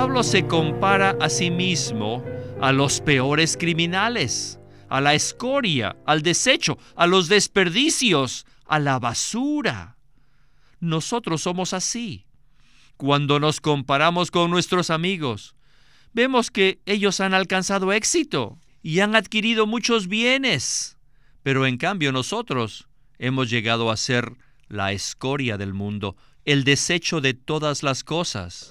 Pablo se compara a sí mismo a los peores criminales, a la escoria, al desecho, a los desperdicios, a la basura. Nosotros somos así. Cuando nos comparamos con nuestros amigos, vemos que ellos han alcanzado éxito y han adquirido muchos bienes, pero en cambio nosotros hemos llegado a ser la escoria del mundo, el desecho de todas las cosas.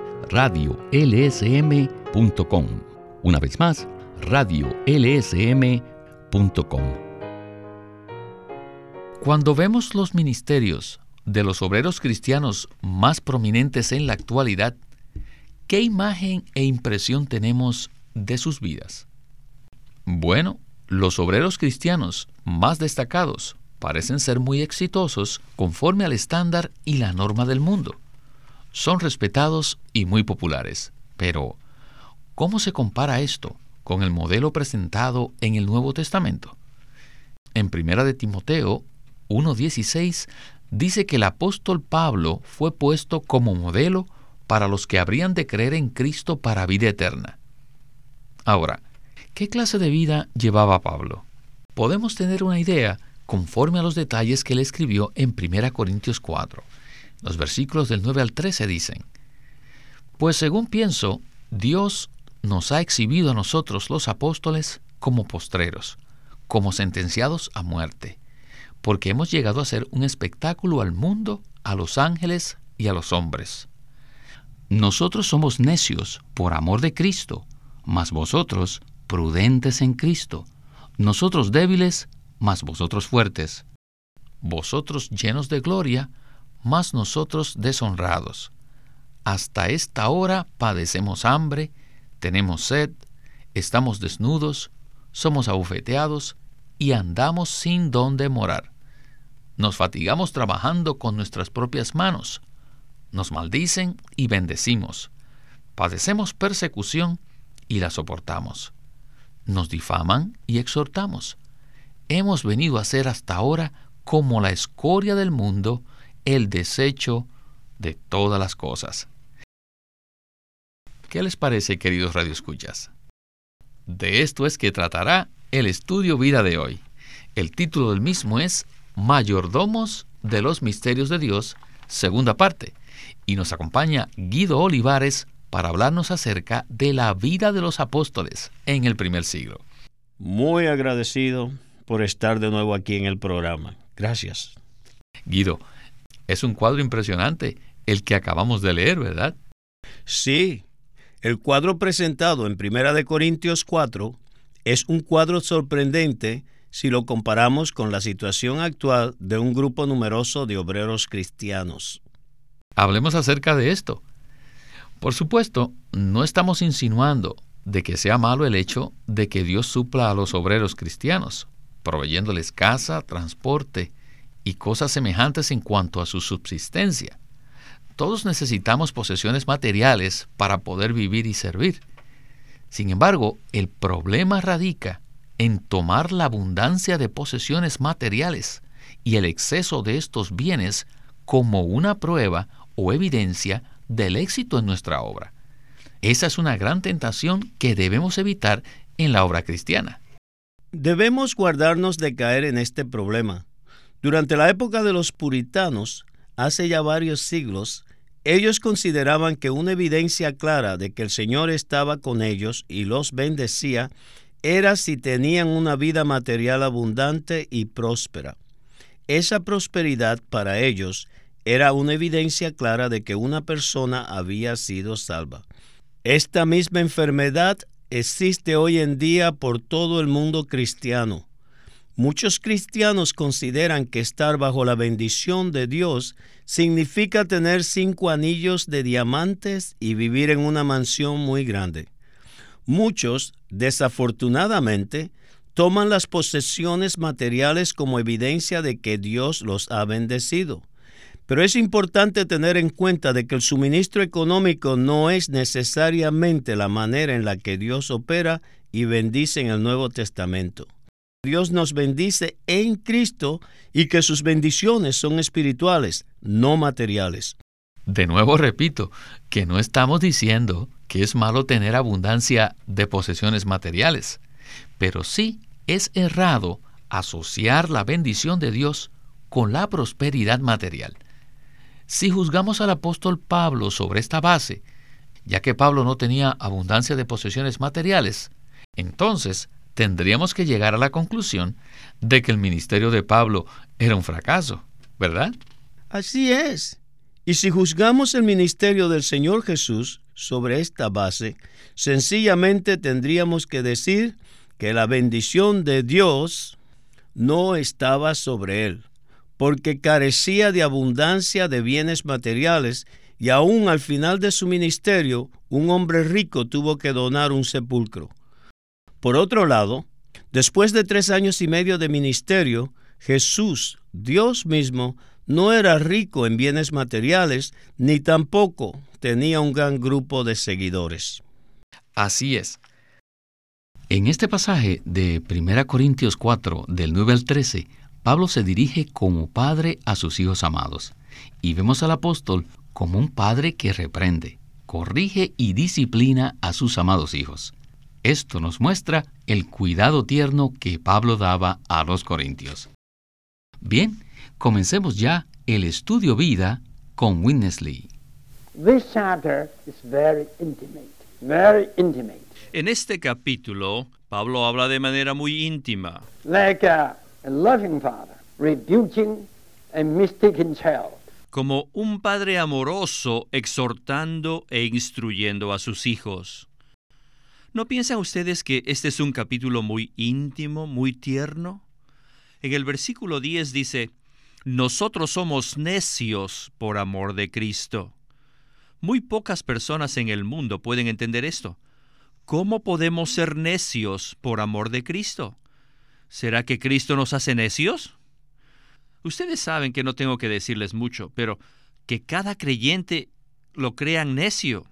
radiolsm.com. Una vez más, radiolsm.com. Cuando vemos los ministerios de los obreros cristianos más prominentes en la actualidad, ¿qué imagen e impresión tenemos de sus vidas? Bueno, los obreros cristianos más destacados parecen ser muy exitosos conforme al estándar y la norma del mundo son respetados y muy populares. Pero, ¿cómo se compara esto con el modelo presentado en el Nuevo Testamento? En Primera de Timoteo 1.16 dice que el apóstol Pablo fue puesto como modelo para los que habrían de creer en Cristo para vida eterna. Ahora, ¿qué clase de vida llevaba Pablo? Podemos tener una idea conforme a los detalles que él escribió en 1 Corintios 4. Los versículos del 9 al 13 dicen, Pues según pienso, Dios nos ha exhibido a nosotros los apóstoles como postreros, como sentenciados a muerte, porque hemos llegado a ser un espectáculo al mundo, a los ángeles y a los hombres. Nosotros somos necios por amor de Cristo, mas vosotros prudentes en Cristo, nosotros débiles, mas vosotros fuertes, vosotros llenos de gloria, mas nosotros deshonrados. Hasta esta hora padecemos hambre, tenemos sed, estamos desnudos, somos abofeteados y andamos sin dónde morar. Nos fatigamos trabajando con nuestras propias manos. Nos maldicen y bendecimos. Padecemos persecución y la soportamos. Nos difaman y exhortamos. Hemos venido a ser hasta ahora como la escoria del mundo el desecho de todas las cosas. ¿Qué les parece, queridos radioescuchas? De esto es que tratará el estudio vida de hoy. El título del mismo es Mayordomos de los Misterios de Dios, segunda parte, y nos acompaña Guido Olivares para hablarnos acerca de la vida de los apóstoles en el primer siglo. Muy agradecido por estar de nuevo aquí en el programa. Gracias. Guido, es un cuadro impresionante el que acabamos de leer, ¿verdad? Sí. El cuadro presentado en Primera de Corintios 4 es un cuadro sorprendente si lo comparamos con la situación actual de un grupo numeroso de obreros cristianos. Hablemos acerca de esto. Por supuesto, no estamos insinuando de que sea malo el hecho de que Dios supla a los obreros cristianos, proveyéndoles casa, transporte y cosas semejantes en cuanto a su subsistencia. Todos necesitamos posesiones materiales para poder vivir y servir. Sin embargo, el problema radica en tomar la abundancia de posesiones materiales y el exceso de estos bienes como una prueba o evidencia del éxito en nuestra obra. Esa es una gran tentación que debemos evitar en la obra cristiana. Debemos guardarnos de caer en este problema durante la época de los puritanos, hace ya varios siglos, ellos consideraban que una evidencia clara de que el Señor estaba con ellos y los bendecía era si tenían una vida material abundante y próspera. Esa prosperidad para ellos era una evidencia clara de que una persona había sido salva. Esta misma enfermedad existe hoy en día por todo el mundo cristiano Muchos cristianos consideran que estar bajo la bendición de Dios significa tener cinco anillos de diamantes y vivir en una mansión muy grande. Muchos, desafortunadamente, toman las posesiones materiales como evidencia de que Dios los ha bendecido. Pero es importante tener en cuenta de que el suministro económico no es necesariamente la manera en la que Dios opera y bendice en el Nuevo Testamento. Dios nos bendice en Cristo y que sus bendiciones son espirituales, no materiales. De nuevo repito, que no estamos diciendo que es malo tener abundancia de posesiones materiales, pero sí es errado asociar la bendición de Dios con la prosperidad material. Si juzgamos al apóstol Pablo sobre esta base, ya que Pablo no tenía abundancia de posesiones materiales, entonces tendríamos que llegar a la conclusión de que el ministerio de Pablo era un fracaso, ¿verdad? Así es. Y si juzgamos el ministerio del Señor Jesús sobre esta base, sencillamente tendríamos que decir que la bendición de Dios no estaba sobre él, porque carecía de abundancia de bienes materiales y aún al final de su ministerio un hombre rico tuvo que donar un sepulcro. Por otro lado, después de tres años y medio de ministerio, Jesús, Dios mismo, no era rico en bienes materiales, ni tampoco tenía un gran grupo de seguidores. Así es. En este pasaje de 1 Corintios 4, del 9 al 13, Pablo se dirige como padre a sus hijos amados, y vemos al apóstol como un padre que reprende, corrige y disciplina a sus amados hijos. Esto nos muestra el cuidado tierno que Pablo daba a los corintios. Bien, comencemos ya el estudio vida con Witness Lee. En este capítulo, Pablo habla de manera muy íntima. Como un padre amoroso exhortando e instruyendo a sus hijos. ¿No piensan ustedes que este es un capítulo muy íntimo, muy tierno? En el versículo 10 dice, nosotros somos necios por amor de Cristo. Muy pocas personas en el mundo pueden entender esto. ¿Cómo podemos ser necios por amor de Cristo? ¿Será que Cristo nos hace necios? Ustedes saben que no tengo que decirles mucho, pero que cada creyente lo crean necio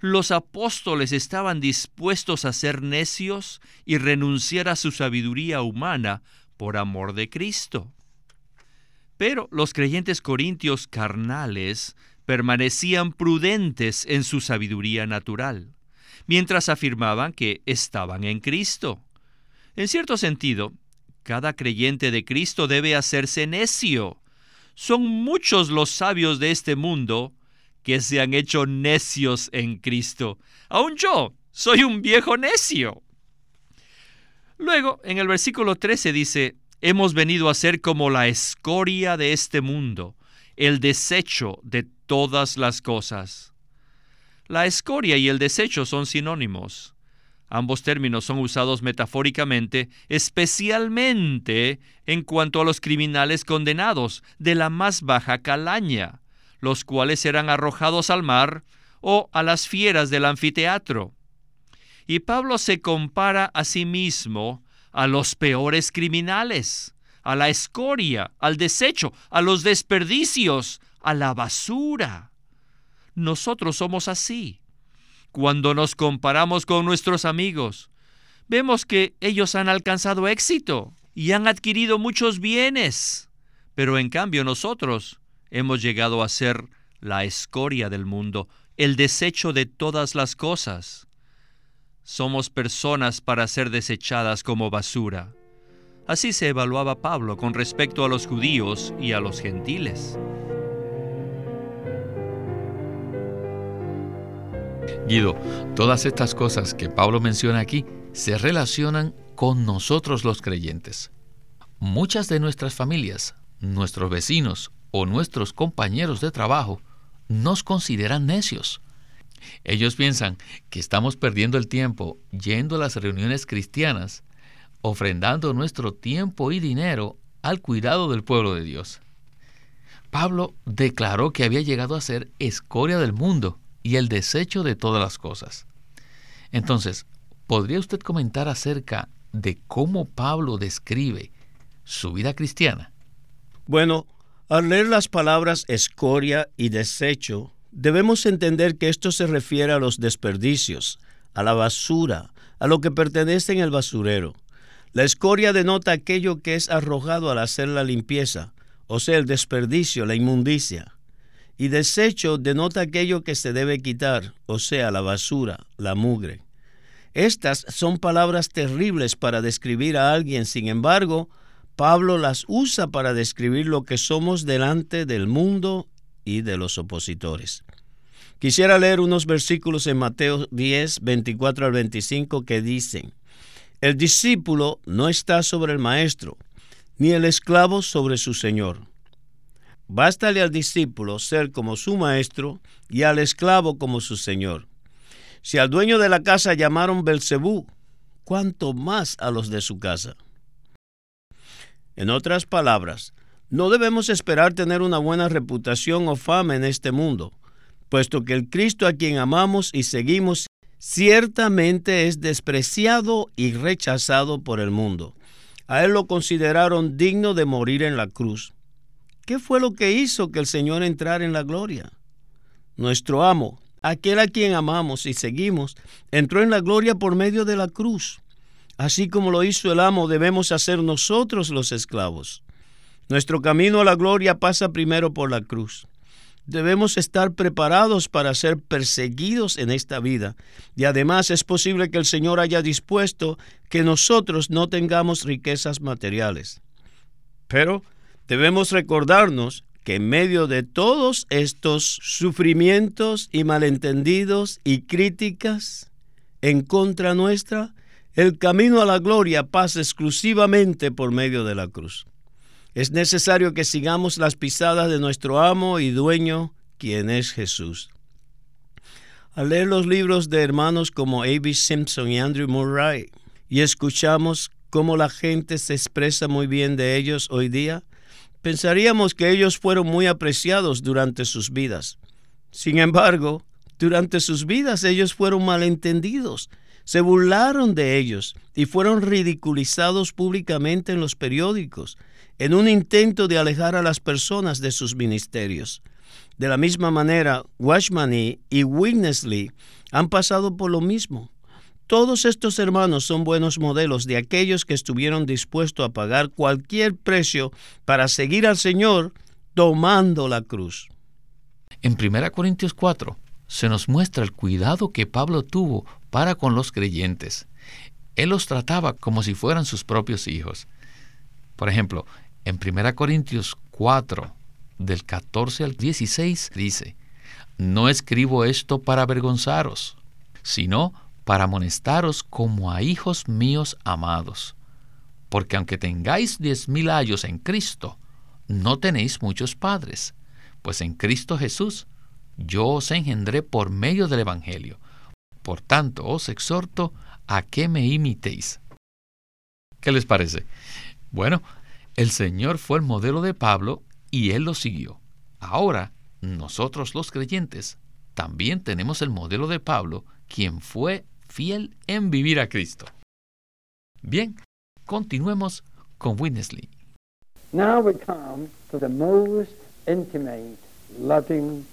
los apóstoles estaban dispuestos a ser necios y renunciar a su sabiduría humana por amor de Cristo. Pero los creyentes corintios carnales permanecían prudentes en su sabiduría natural, mientras afirmaban que estaban en Cristo. En cierto sentido, cada creyente de Cristo debe hacerse necio. Son muchos los sabios de este mundo que se han hecho necios en Cristo. Aún yo soy un viejo necio. Luego, en el versículo 13 dice, hemos venido a ser como la escoria de este mundo, el desecho de todas las cosas. La escoria y el desecho son sinónimos. Ambos términos son usados metafóricamente, especialmente en cuanto a los criminales condenados de la más baja calaña los cuales serán arrojados al mar o a las fieras del anfiteatro. Y Pablo se compara a sí mismo a los peores criminales, a la escoria, al desecho, a los desperdicios, a la basura. Nosotros somos así. Cuando nos comparamos con nuestros amigos, vemos que ellos han alcanzado éxito y han adquirido muchos bienes, pero en cambio nosotros hemos llegado a ser la escoria del mundo, el desecho de todas las cosas. Somos personas para ser desechadas como basura. Así se evaluaba Pablo con respecto a los judíos y a los gentiles. Guido, todas estas cosas que Pablo menciona aquí se relacionan con nosotros los creyentes. Muchas de nuestras familias, nuestros vecinos o nuestros compañeros de trabajo nos consideran necios. Ellos piensan que estamos perdiendo el tiempo yendo a las reuniones cristianas ofrendando nuestro tiempo y dinero al cuidado del pueblo de Dios. Pablo declaró que había llegado a ser escoria del mundo y el desecho de todas las cosas. Entonces, ¿podría usted comentar acerca de cómo Pablo describe su vida cristiana? Bueno, al leer las palabras escoria y desecho, debemos entender que esto se refiere a los desperdicios, a la basura, a lo que pertenece en el basurero. La escoria denota aquello que es arrojado al hacer la limpieza, o sea, el desperdicio, la inmundicia. Y desecho denota aquello que se debe quitar, o sea, la basura, la mugre. Estas son palabras terribles para describir a alguien, sin embargo, Pablo las usa para describir lo que somos delante del mundo y de los opositores. Quisiera leer unos versículos en Mateo 10, 24 al 25 que dicen, El discípulo no está sobre el maestro, ni el esclavo sobre su señor. Bástale al discípulo ser como su maestro y al esclavo como su señor. Si al dueño de la casa llamaron Belcebú, ¿cuánto más a los de su casa? En otras palabras, no debemos esperar tener una buena reputación o fama en este mundo, puesto que el Cristo a quien amamos y seguimos ciertamente es despreciado y rechazado por el mundo. A él lo consideraron digno de morir en la cruz. ¿Qué fue lo que hizo que el Señor entrara en la gloria? Nuestro amo, aquel a quien amamos y seguimos, entró en la gloria por medio de la cruz. Así como lo hizo el amo, debemos hacer nosotros los esclavos. Nuestro camino a la gloria pasa primero por la cruz. Debemos estar preparados para ser perseguidos en esta vida. Y además es posible que el Señor haya dispuesto que nosotros no tengamos riquezas materiales. Pero debemos recordarnos que en medio de todos estos sufrimientos y malentendidos y críticas en contra nuestra, el camino a la gloria pasa exclusivamente por medio de la cruz. Es necesario que sigamos las pisadas de nuestro amo y dueño, quien es Jesús. Al leer los libros de hermanos como A.B. Simpson y Andrew Murray y escuchamos cómo la gente se expresa muy bien de ellos hoy día, pensaríamos que ellos fueron muy apreciados durante sus vidas. Sin embargo, durante sus vidas ellos fueron malentendidos se burlaron de ellos y fueron ridiculizados públicamente en los periódicos, en un intento de alejar a las personas de sus ministerios. De la misma manera, Washmani y Witnessley han pasado por lo mismo. Todos estos hermanos son buenos modelos de aquellos que estuvieron dispuestos a pagar cualquier precio para seguir al Señor tomando la cruz. En 1 Corintios 4 se nos muestra el cuidado que Pablo tuvo para con los creyentes. Él los trataba como si fueran sus propios hijos. Por ejemplo, en 1 Corintios 4, del 14 al 16, dice, No escribo esto para avergonzaros, sino para amonestaros como a hijos míos amados. Porque aunque tengáis diez mil años en Cristo, no tenéis muchos padres, pues en Cristo Jesús yo os engendré por medio del Evangelio. Por tanto, os exhorto a que me imitéis. ¿Qué les parece? Bueno, el Señor fue el modelo de Pablo y él lo siguió. Ahora, nosotros los creyentes también tenemos el modelo de Pablo, quien fue fiel en vivir a Cristo. Bien, continuemos con Winnesley. Now we come to the most intimate, loving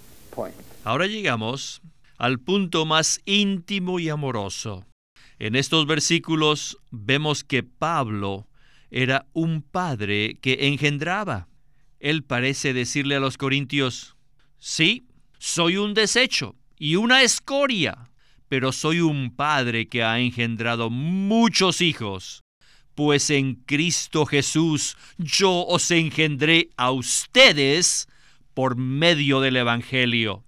Ahora llegamos al punto más íntimo y amoroso. En estos versículos vemos que Pablo era un padre que engendraba. Él parece decirle a los corintios, sí, soy un desecho y una escoria, pero soy un padre que ha engendrado muchos hijos, pues en Cristo Jesús yo os engendré a ustedes por medio del Evangelio.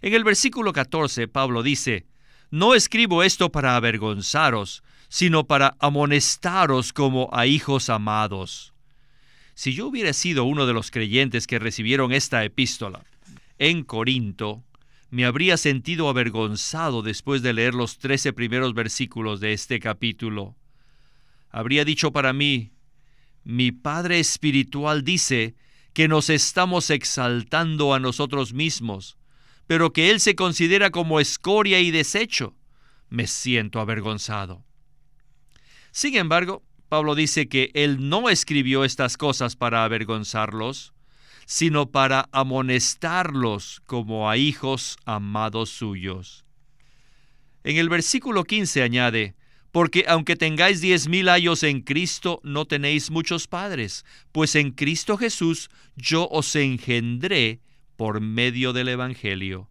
En el versículo 14, Pablo dice, No escribo esto para avergonzaros, sino para amonestaros como a hijos amados. Si yo hubiera sido uno de los creyentes que recibieron esta epístola en Corinto, me habría sentido avergonzado después de leer los trece primeros versículos de este capítulo. habría dicho para mí, mi Padre Espiritual dice que nos estamos exaltando a nosotros mismos, pero que Él se considera como escoria y desecho. Me siento avergonzado. Sin embargo, Pablo dice que Él no escribió estas cosas para avergonzarlos, sino para amonestarlos como a hijos amados suyos. En el versículo 15 añade, porque aunque tengáis diez mil años en Cristo, no tenéis muchos padres, pues en Cristo Jesús yo os engendré por medio del Evangelio.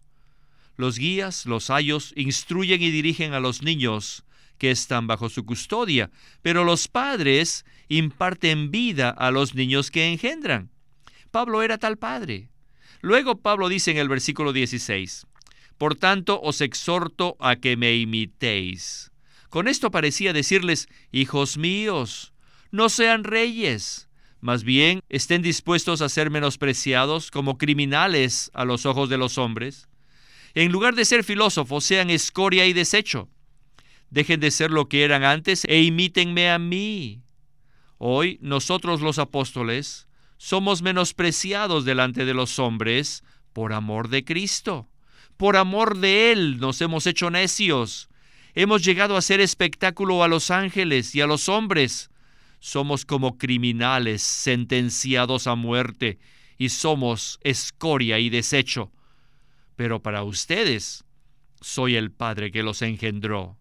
Los guías, los ayos, instruyen y dirigen a los niños que están bajo su custodia, pero los padres imparten vida a los niños que engendran. Pablo era tal padre. Luego Pablo dice en el versículo 16, Por tanto os exhorto a que me imitéis con esto parecía decirles, Hijos míos, no sean reyes, más bien estén dispuestos a ser menospreciados como criminales a los ojos de los hombres. En lugar de ser filósofos, sean escoria y desecho. Dejen de ser lo que eran antes e imítenme a mí. Hoy nosotros los apóstoles somos menospreciados delante de los hombres por amor de Cristo. Por amor de Él nos hemos hecho necios Hemos llegado a hacer espectáculo a los ángeles y a los hombres. Somos como criminales sentenciados a muerte y somos escoria y desecho. Pero para ustedes soy el Padre que los engendró.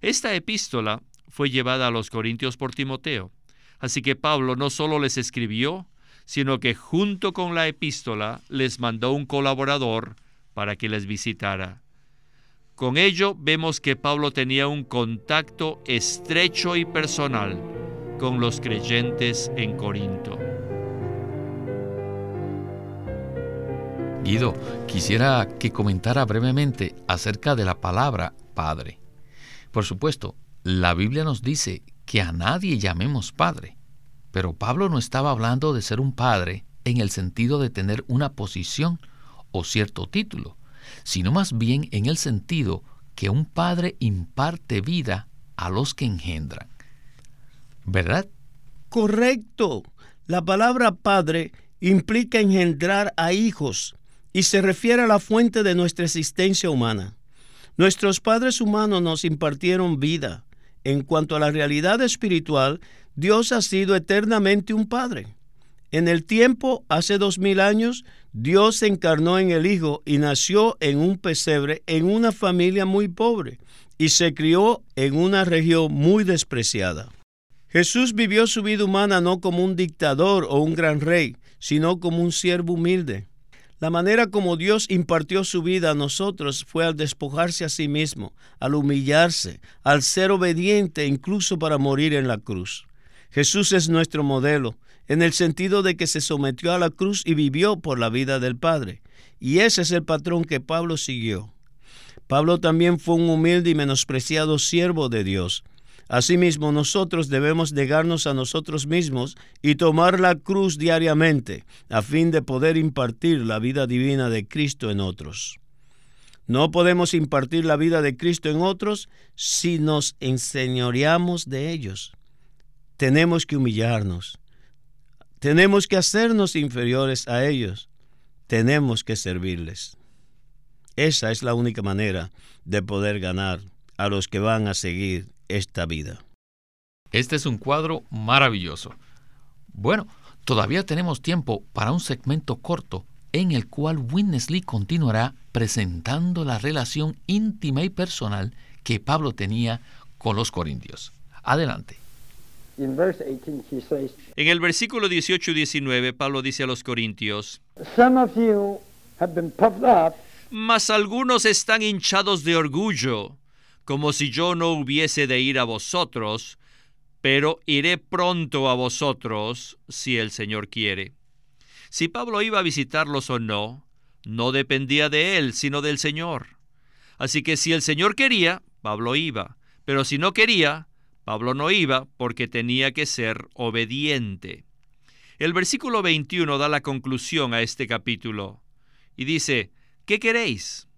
Esta epístola fue llevada a los Corintios por Timoteo, así que Pablo no solo les escribió, sino que junto con la epístola les mandó un colaborador para que les visitara. Con ello vemos que Pablo tenía un contacto estrecho y personal con los creyentes en Corinto. Guido, quisiera que comentara brevemente acerca de la palabra Padre. Por supuesto, la Biblia nos dice que a nadie llamemos Padre, pero Pablo no estaba hablando de ser un padre en el sentido de tener una posición o cierto título sino más bien en el sentido que un padre imparte vida a los que engendran. ¿Verdad? Correcto. La palabra padre implica engendrar a hijos y se refiere a la fuente de nuestra existencia humana. Nuestros padres humanos nos impartieron vida. En cuanto a la realidad espiritual, Dios ha sido eternamente un padre. En el tiempo, hace dos mil años, Dios se encarnó en el Hijo y nació en un pesebre en una familia muy pobre y se crió en una región muy despreciada. Jesús vivió su vida humana no como un dictador o un gran rey, sino como un siervo humilde. La manera como Dios impartió su vida a nosotros fue al despojarse a sí mismo, al humillarse, al ser obediente incluso para morir en la cruz. Jesús es nuestro modelo en el sentido de que se sometió a la cruz y vivió por la vida del Padre. Y ese es el patrón que Pablo siguió. Pablo también fue un humilde y menospreciado siervo de Dios. Asimismo, nosotros debemos negarnos a nosotros mismos y tomar la cruz diariamente, a fin de poder impartir la vida divina de Cristo en otros. No podemos impartir la vida de Cristo en otros si nos enseñoreamos de ellos. Tenemos que humillarnos, tenemos que hacernos inferiores a ellos. Tenemos que servirles. Esa es la única manera de poder ganar a los que van a seguir esta vida. Este es un cuadro maravilloso. Bueno, todavía tenemos tiempo para un segmento corto en el cual Witness Lee continuará presentando la relación íntima y personal que Pablo tenía con los corintios. Adelante. En el versículo 18 y 19, Pablo dice a los corintios, Mas algunos están hinchados de orgullo, como si yo no hubiese de ir a vosotros, pero iré pronto a vosotros si el Señor quiere. Si Pablo iba a visitarlos o no, no dependía de él, sino del Señor. Así que si el Señor quería, Pablo iba, pero si no quería, Pablo no iba porque tenía que ser obediente. El versículo 21 da la conclusión a este capítulo y dice, ¿qué queréis?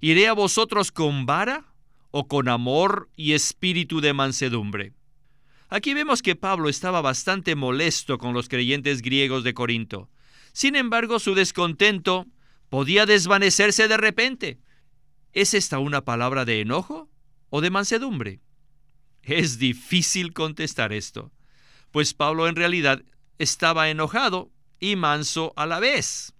¿Iré a vosotros con vara o con amor y espíritu de mansedumbre? Aquí vemos que Pablo estaba bastante molesto con los creyentes griegos de Corinto. Sin embargo, su descontento podía desvanecerse de repente. ¿Es esta una palabra de enojo o de mansedumbre? Es difícil contestar esto, pues Pablo en realidad estaba enojado y manso a la vez.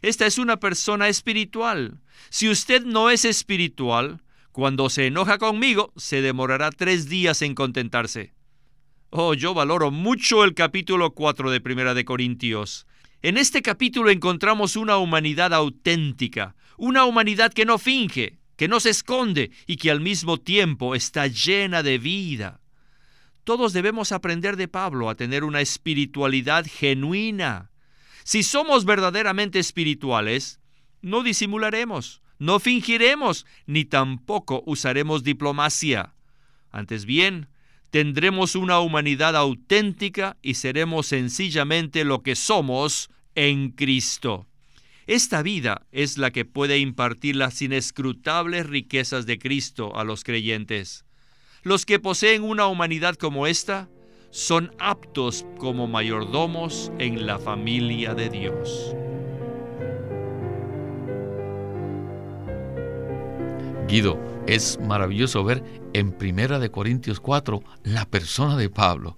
Esta es una persona espiritual. Si usted no es espiritual, cuando se enoja conmigo, se demorará tres días en contentarse. Oh, yo valoro mucho el capítulo 4 de Primera de Corintios. En este capítulo encontramos una humanidad auténtica, una humanidad que no finge, que no se esconde y que al mismo tiempo está llena de vida. Todos debemos aprender de Pablo a tener una espiritualidad genuina. Si somos verdaderamente espirituales, no disimularemos, no fingiremos, ni tampoco usaremos diplomacia. Antes bien, tendremos una humanidad auténtica y seremos sencillamente lo que somos en Cristo. Esta vida es la que puede impartir las inescrutables riquezas de Cristo a los creyentes. Los que poseen una humanidad como esta son aptos como mayordomos en la familia de Dios. Guido, es maravilloso ver en Primera de Corintios 4 la persona de Pablo.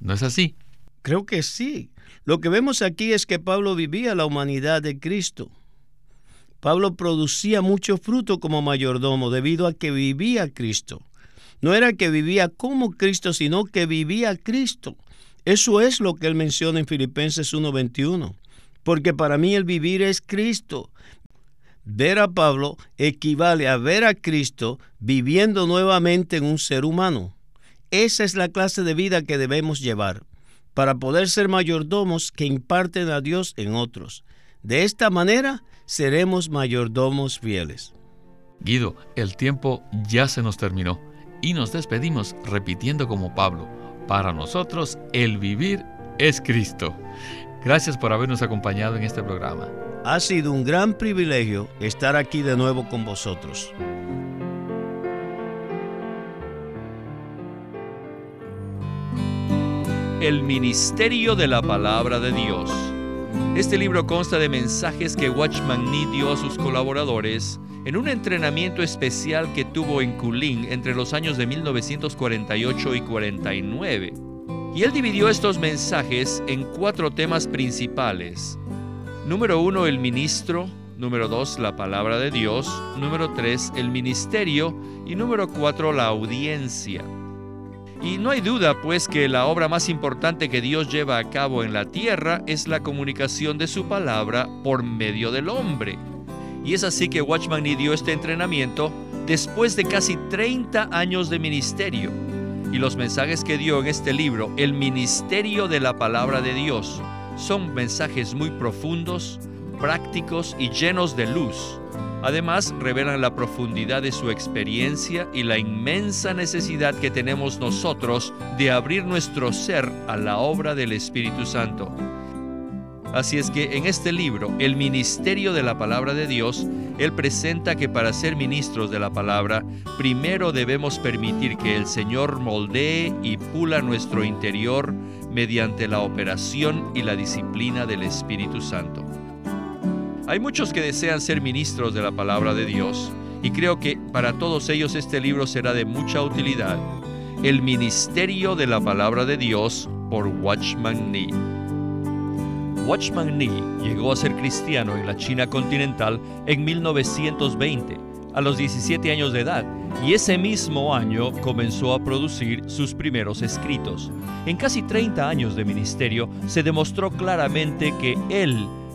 ¿No es así? Creo que sí. Lo que vemos aquí es que Pablo vivía la humanidad de Cristo. Pablo producía mucho fruto como mayordomo debido a que vivía Cristo. No era que vivía como Cristo, sino que vivía Cristo. Eso es lo que él menciona en Filipenses 1:21. Porque para mí el vivir es Cristo. Ver a Pablo equivale a ver a Cristo viviendo nuevamente en un ser humano. Esa es la clase de vida que debemos llevar para poder ser mayordomos que imparten a Dios en otros. De esta manera seremos mayordomos fieles. Guido, el tiempo ya se nos terminó y nos despedimos repitiendo como Pablo, para nosotros el vivir es Cristo. Gracias por habernos acompañado en este programa. Ha sido un gran privilegio estar aquí de nuevo con vosotros. El Ministerio de la Palabra de Dios. Este libro consta de mensajes que Watchman Nee dio a sus colaboradores en un entrenamiento especial que tuvo en Kulin entre los años de 1948 y 49. Y él dividió estos mensajes en cuatro temas principales. Número uno, el ministro. Número dos, la palabra de Dios. Número tres, el ministerio. Y número cuatro, la audiencia. Y no hay duda, pues, que la obra más importante que Dios lleva a cabo en la tierra es la comunicación de su palabra por medio del hombre. Y es así que Watchman Nee dio este entrenamiento después de casi 30 años de ministerio. Y los mensajes que dio en este libro, El Ministerio de la Palabra de Dios, son mensajes muy profundos, prácticos y llenos de luz Además, revelan la profundidad de su experiencia y la inmensa necesidad que tenemos nosotros de abrir nuestro ser a la obra del Espíritu Santo. Así es que en este libro, El Ministerio de la Palabra de Dios, Él presenta que para ser ministros de la palabra, primero debemos permitir que el Señor moldee y pula nuestro interior mediante la operación y la disciplina del Espíritu Santo. Hay muchos que desean ser ministros de la palabra de Dios y creo que para todos ellos este libro será de mucha utilidad. El Ministerio de la Palabra de Dios por Watchman Nee. Watchman Nee llegó a ser cristiano en la China continental en 1920, a los 17 años de edad, y ese mismo año comenzó a producir sus primeros escritos. En casi 30 años de ministerio se demostró claramente que él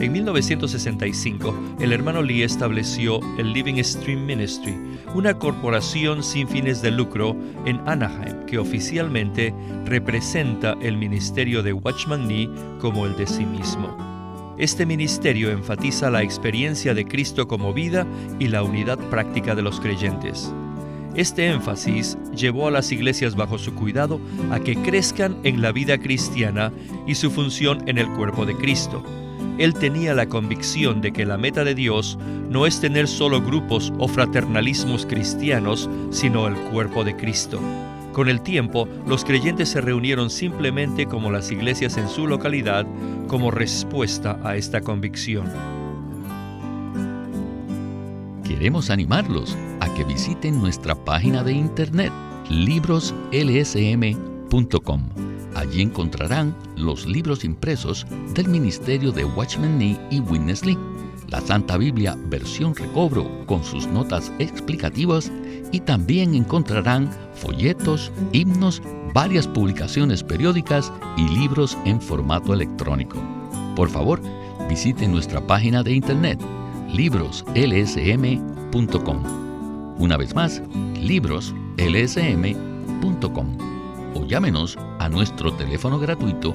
En 1965, el hermano Lee estableció el Living Stream Ministry, una corporación sin fines de lucro en Anaheim que oficialmente representa el ministerio de Watchman Nee como el de sí mismo. Este ministerio enfatiza la experiencia de Cristo como vida y la unidad práctica de los creyentes. Este énfasis llevó a las iglesias bajo su cuidado a que crezcan en la vida cristiana y su función en el cuerpo de Cristo. Él tenía la convicción de que la meta de Dios no es tener solo grupos o fraternalismos cristianos, sino el cuerpo de Cristo. Con el tiempo, los creyentes se reunieron simplemente como las iglesias en su localidad como respuesta a esta convicción. Queremos animarlos a que visiten nuestra página de internet libroslsm.com. Allí encontrarán los libros impresos del Ministerio de Watchman Nee y Witness Lee, la Santa Biblia versión recobro con sus notas explicativas y también encontrarán folletos, himnos, varias publicaciones periódicas y libros en formato electrónico. Por favor, visite nuestra página de internet libroslsm.com. Una vez más, libroslsm.com o llámenos a nuestro teléfono gratuito